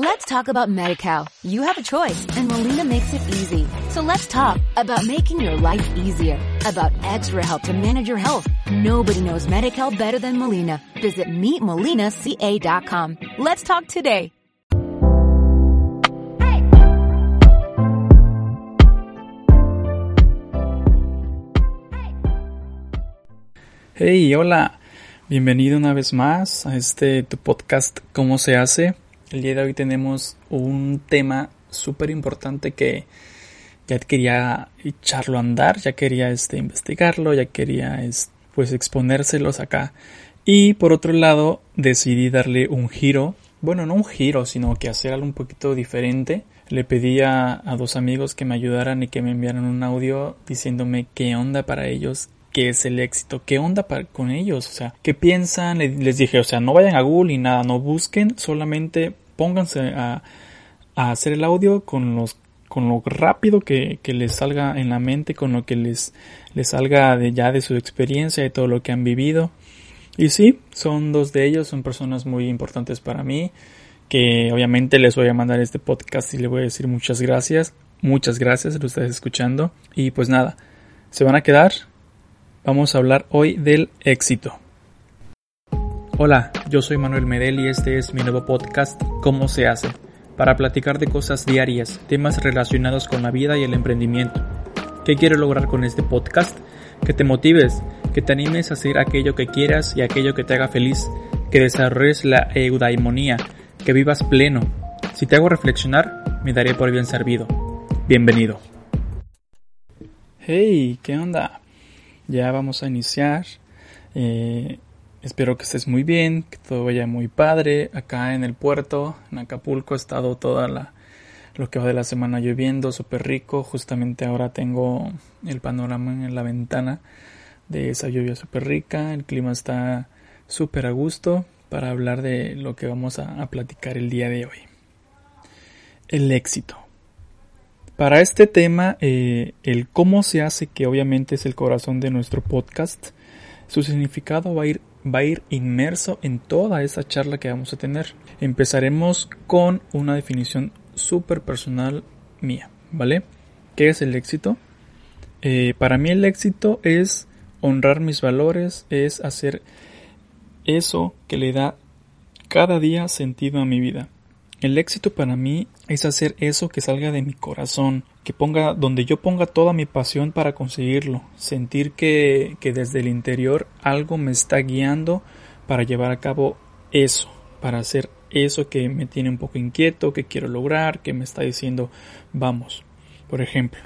Let's talk about MediCal. You have a choice and Molina makes it easy. So let's talk about making your life easier, about extra help to manage your health. Nobody knows MediCal better than Molina. Visit meetmolinaca.com. Let's talk today. Hey, hola. Bienvenido una vez más a este tu podcast ¿Cómo se hace? El día de hoy tenemos un tema súper importante que ya quería echarlo a andar, ya quería este, investigarlo, ya quería pues exponérselos acá. Y por otro lado decidí darle un giro, bueno no un giro, sino que hacer algo un poquito diferente. Le pedí a, a dos amigos que me ayudaran y que me enviaran un audio diciéndome qué onda para ellos, qué es el éxito, qué onda con ellos, o sea, qué piensan, les dije, o sea, no vayan a Google y nada, no busquen, solamente pónganse a, hacer el audio con los con lo rápido que, les salga en la mente, con lo que les, les salga de ya de su experiencia y todo lo que han vivido. Y sí, son dos de ellos, son personas muy importantes para mí, que obviamente les voy a mandar este podcast y les voy a decir muchas gracias, muchas gracias, lo ustedes escuchando. Y pues nada, se van a quedar Vamos a hablar hoy del éxito. Hola, yo soy Manuel Medel y este es mi nuevo podcast ¿Cómo se hace? Para platicar de cosas diarias, temas relacionados con la vida y el emprendimiento. ¿Qué quiero lograr con este podcast? Que te motives, que te animes a hacer aquello que quieras y aquello que te haga feliz, que desarrolles la eudaimonía, que vivas pleno. Si te hago reflexionar, me daré por bien servido. Bienvenido. Hey, ¿qué onda? Ya vamos a iniciar. Eh, espero que estés muy bien, que todo vaya muy padre. Acá en el puerto, en Acapulco, ha estado toda la lo que va de la semana lloviendo, súper rico. Justamente ahora tengo el panorama en la ventana de esa lluvia súper rica. El clima está súper a gusto para hablar de lo que vamos a platicar el día de hoy. El éxito. Para este tema, eh, el cómo se hace, que obviamente es el corazón de nuestro podcast, su significado va a ir, va a ir inmerso en toda esa charla que vamos a tener. Empezaremos con una definición súper personal mía, ¿vale? ¿Qué es el éxito? Eh, para mí el éxito es honrar mis valores, es hacer eso que le da cada día sentido a mi vida. El éxito para mí es hacer eso que salga de mi corazón, que ponga donde yo ponga toda mi pasión para conseguirlo, sentir que, que desde el interior algo me está guiando para llevar a cabo eso, para hacer eso que me tiene un poco inquieto, que quiero lograr, que me está diciendo vamos. Por ejemplo,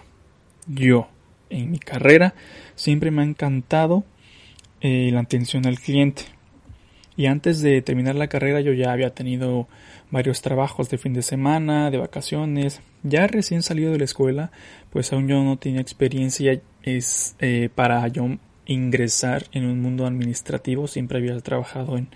yo en mi carrera siempre me ha encantado eh, la atención al cliente. Y antes de terminar la carrera yo ya había tenido varios trabajos de fin de semana, de vacaciones. Ya recién salido de la escuela, pues aún yo no tenía experiencia es, eh, para yo ingresar en un mundo administrativo. Siempre había trabajado en,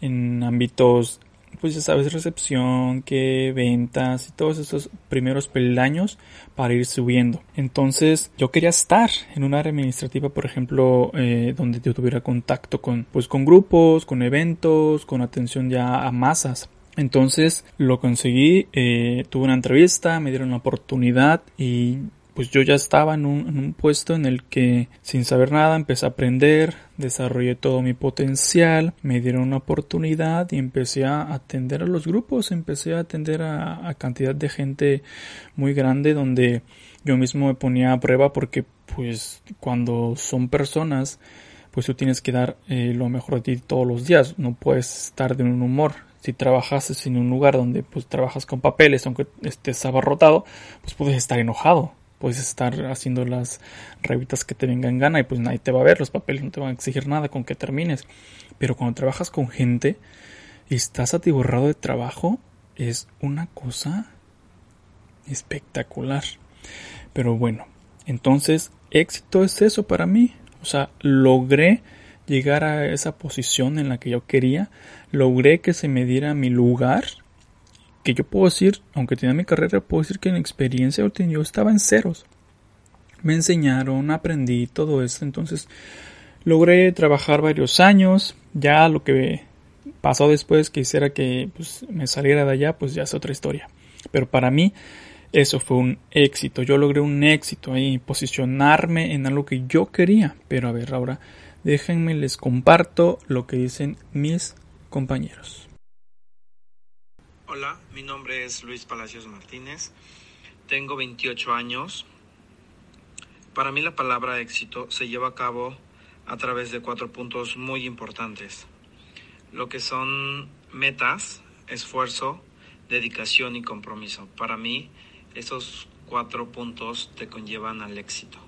en ámbitos, pues ya sabes, recepción, que ventas y todos esos primeros peldaños para ir subiendo. Entonces yo quería estar en un área administrativa, por ejemplo, eh, donde yo tuviera contacto con, pues, con grupos, con eventos, con atención ya a masas. Entonces lo conseguí, eh, tuve una entrevista, me dieron la oportunidad y pues yo ya estaba en un, puesto en el que sin saber nada empecé a aprender, desarrollé todo mi potencial, me dieron una oportunidad y empecé a atender a los grupos, empecé a atender a, cantidad de gente muy grande donde yo mismo me ponía a prueba porque pues cuando son personas pues tú tienes que dar eh, lo mejor de ti todos los días, no puedes estar de un humor, si trabajas en un lugar donde pues trabajas con papeles, aunque estés abarrotado, pues puedes estar enojado, puedes estar haciendo las revistas que te vengan gana y pues nadie te va a ver, los papeles no te van a exigir nada con que termines. Pero cuando trabajas con gente y estás atiborrado de trabajo, es una cosa espectacular. Pero bueno, entonces éxito es eso para mí. O sea, logré llegar a esa posición en la que yo quería, logré que se me diera mi lugar, que yo puedo decir, aunque tenía mi carrera, puedo decir que en experiencia yo estaba en ceros. Me enseñaron, aprendí todo esto, entonces logré trabajar varios años, ya lo que pasó después que hiciera que pues, me saliera de allá, pues ya es otra historia. Pero para mí eso fue un éxito. Yo logré un éxito ahí, posicionarme en algo que yo quería. Pero a ver, ahora déjenme les comparto lo que dicen mis compañeros. Hola, mi nombre es Luis Palacios Martínez. Tengo 28 años. Para mí la palabra éxito se lleva a cabo a través de cuatro puntos muy importantes. Lo que son metas, esfuerzo, dedicación y compromiso. Para mí, esos cuatro puntos te conllevan al éxito.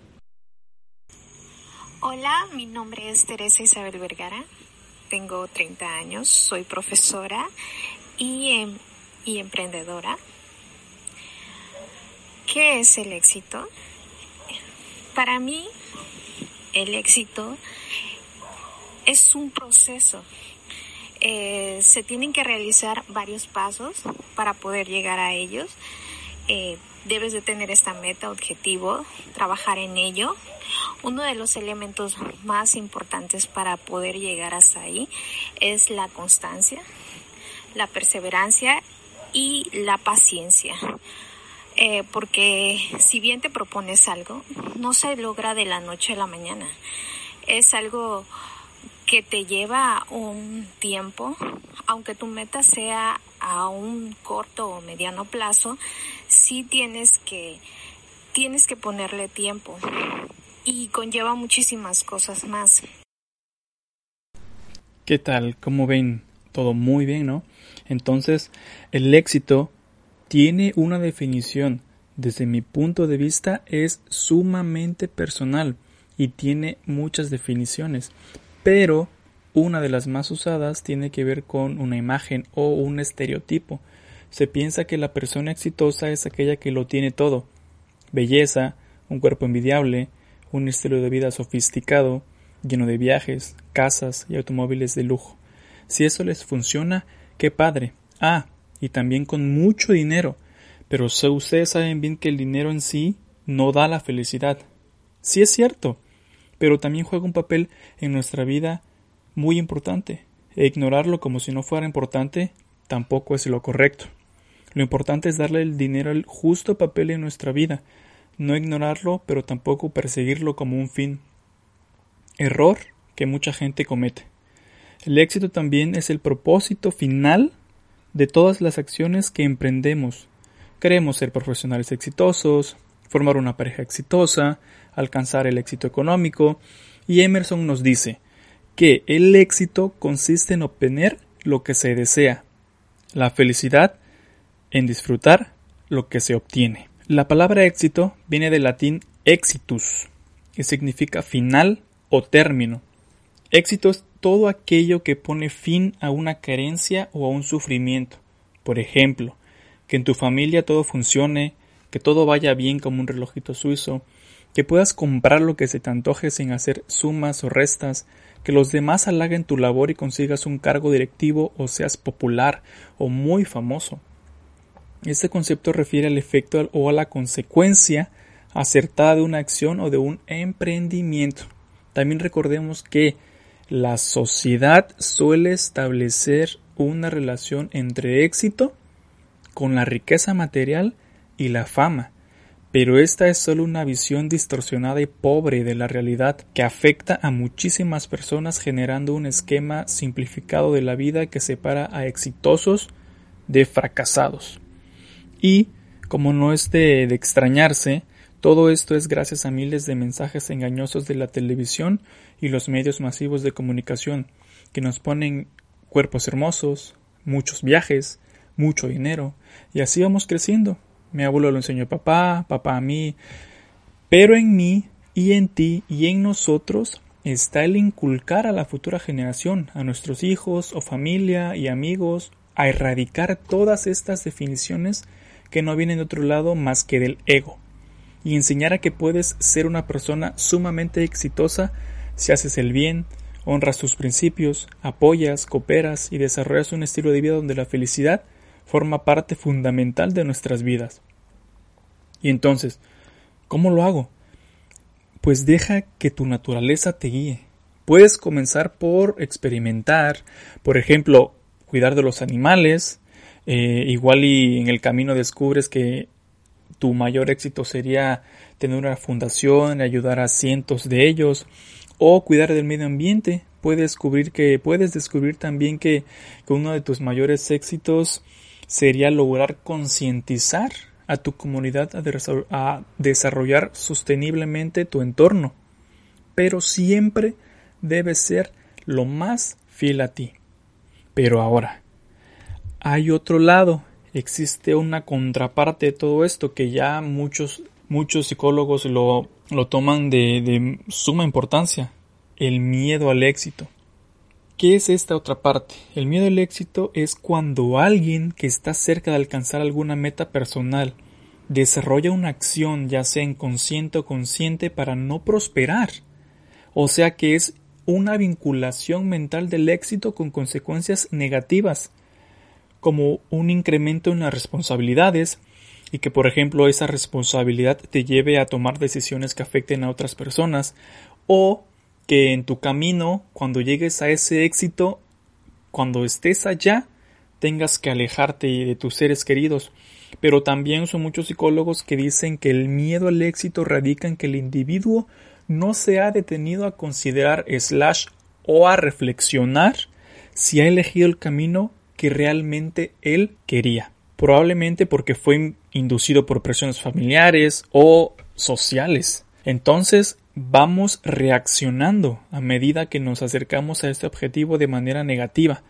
Hola, mi nombre es Teresa Isabel Vergara. Tengo 30 años, soy profesora y, em, y emprendedora. ¿Qué es el éxito? Para mí, el éxito es un proceso. Eh, se tienen que realizar varios pasos para poder llegar a ellos. Eh, debes de tener esta meta, objetivo, trabajar en ello. Uno de los elementos más importantes para poder llegar hasta ahí es la constancia, la perseverancia y la paciencia. Eh, porque si bien te propones algo, no se logra de la noche a la mañana. Es algo que te lleva un tiempo, aunque tu meta sea a un corto o mediano plazo, sí tienes que, tienes que ponerle tiempo y conlleva muchísimas cosas más. ¿Qué tal? ¿Cómo ven? Todo muy bien, ¿no? Entonces, el éxito tiene una definición, desde mi punto de vista es sumamente personal y tiene muchas definiciones, pero una de las más usadas tiene que ver con una imagen o un estereotipo. Se piensa que la persona exitosa es aquella que lo tiene todo. Belleza, un cuerpo envidiable, un estilo de vida sofisticado, lleno de viajes, casas y automóviles de lujo. Si eso les funciona, qué padre. Ah, y también con mucho dinero. Pero ustedes saben bien que el dinero en sí no da la felicidad. Sí es cierto, pero también juega un papel en nuestra vida muy importante. E ignorarlo como si no fuera importante tampoco es lo correcto. Lo importante es darle el dinero el justo papel en nuestra vida, no ignorarlo, pero tampoco perseguirlo como un fin. Error que mucha gente comete. El éxito también es el propósito final de todas las acciones que emprendemos. Queremos ser profesionales exitosos, formar una pareja exitosa, alcanzar el éxito económico, y Emerson nos dice que el éxito consiste en obtener lo que se desea, la felicidad en disfrutar lo que se obtiene. La palabra éxito viene del latín exitus, que significa final o término. Éxito es todo aquello que pone fin a una carencia o a un sufrimiento. Por ejemplo, que en tu familia todo funcione, que todo vaya bien como un relojito suizo, que puedas comprar lo que se te antoje sin hacer sumas o restas, que los demás halaguen tu labor y consigas un cargo directivo o seas popular o muy famoso. Este concepto refiere al efecto o a la consecuencia acertada de una acción o de un emprendimiento. También recordemos que la sociedad suele establecer una relación entre éxito con la riqueza material y la fama, pero esta es solo una visión distorsionada y pobre de la realidad que afecta a muchísimas personas generando un esquema simplificado de la vida que separa a exitosos de fracasados. Y, como no es de, de extrañarse, todo esto es gracias a miles de mensajes engañosos de la televisión y los medios masivos de comunicación que nos ponen cuerpos hermosos, muchos viajes, mucho dinero, y así vamos creciendo. Mi abuelo lo enseñó a papá, papá a mí, pero en mí y en ti y en nosotros está el inculcar a la futura generación, a nuestros hijos o familia y amigos, a erradicar todas estas definiciones que no vienen de otro lado más que del ego y enseñar a que puedes ser una persona sumamente exitosa si haces el bien, honras tus principios, apoyas, cooperas y desarrollas un estilo de vida donde la felicidad forma parte fundamental de nuestras vidas. Y entonces, ¿cómo lo hago? Pues deja que tu naturaleza te guíe. Puedes comenzar por experimentar, por ejemplo, cuidar de los animales, eh, igual y en el camino descubres que tu mayor éxito sería tener una fundación, ayudar a cientos de ellos, o cuidar del medio ambiente. Puedes descubrir que puedes descubrir también que, que uno de tus mayores éxitos sería lograr concientizar a tu comunidad a desarrollar sosteniblemente tu entorno. Pero siempre debe ser lo más fiel a ti. Pero ahora, hay otro lado, existe una contraparte de todo esto que ya muchos, muchos psicólogos lo, lo toman de, de suma importancia, el miedo al éxito. ¿Qué es esta otra parte? El miedo al éxito es cuando alguien que está cerca de alcanzar alguna meta personal desarrolla una acción, ya sea inconsciente o consciente, para no prosperar. O sea que es una vinculación mental del éxito con consecuencias negativas, como un incremento en las responsabilidades, y que por ejemplo esa responsabilidad te lleve a tomar decisiones que afecten a otras personas, o que en tu camino, cuando llegues a ese éxito, cuando estés allá, tengas que alejarte de tus seres queridos. Pero también son muchos psicólogos que dicen que el miedo al éxito radica en que el individuo no se ha detenido a considerar slash o a reflexionar si ha elegido el camino que realmente él quería. Probablemente porque fue inducido por presiones familiares o sociales. Entonces, vamos reaccionando a medida que nos acercamos a este objetivo de manera negativa,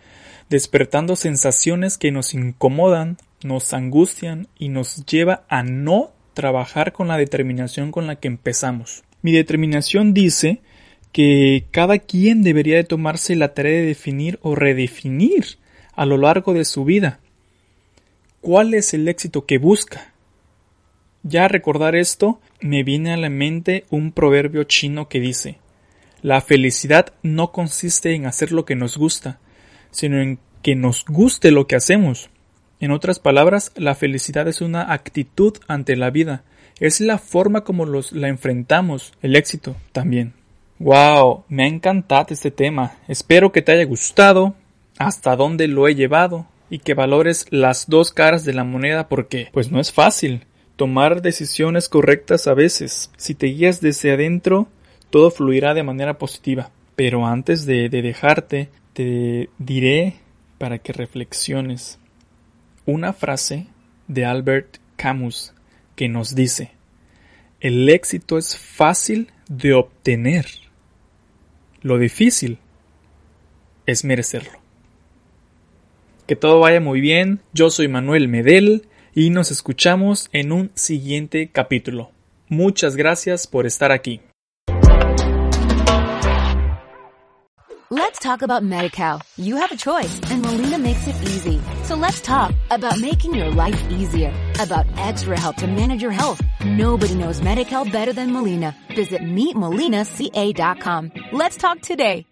despertando sensaciones que nos incomodan, nos angustian y nos lleva a no trabajar con la determinación con la que empezamos. Mi determinación dice que cada quien debería de tomarse la tarea de definir o redefinir a lo largo de su vida cuál es el éxito que busca ya recordar esto, me viene a la mente un proverbio chino que dice La felicidad no consiste en hacer lo que nos gusta, sino en que nos guste lo que hacemos. En otras palabras, la felicidad es una actitud ante la vida, es la forma como los, la enfrentamos, el éxito también. Wow, me ha encantado este tema. Espero que te haya gustado, hasta dónde lo he llevado y que valores las dos caras de la moneda porque pues no es fácil tomar decisiones correctas a veces. Si te guías desde adentro, todo fluirá de manera positiva. Pero antes de, dejarte, te diré para que reflexiones una frase de Albert Camus que nos dice, el éxito es fácil de obtener. Lo difícil es merecerlo. Que todo vaya muy bien. Yo soy Manuel Medel y nos escuchamos en un siguiente capítulo. Muchas gracias por estar aquí. Let's talk about MediCal. You have a choice and Molina makes it easy. So let's talk about making your life easier, about extra help to manage your health. Nobody knows MediCal better than Molina. Visit meetmolinaca.com. Let's talk today.